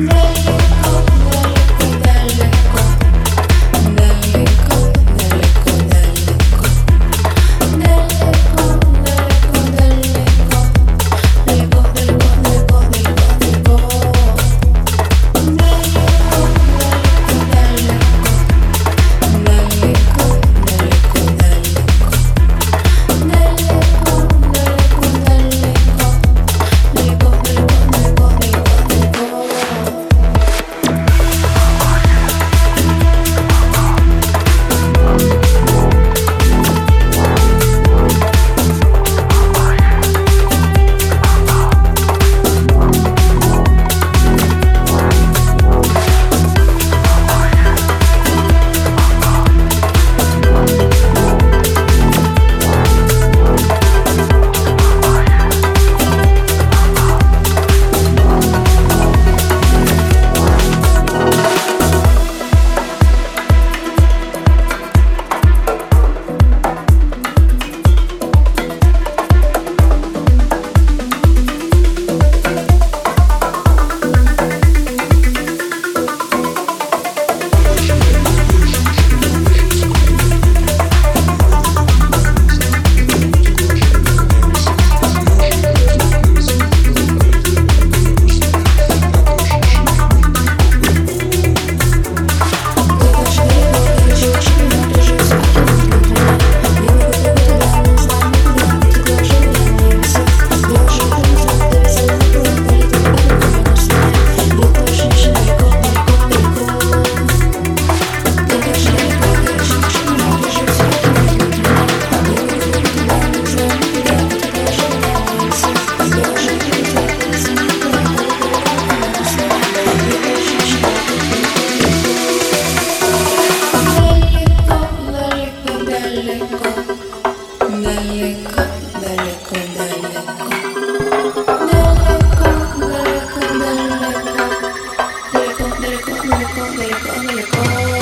Love. You go, come, me lo come.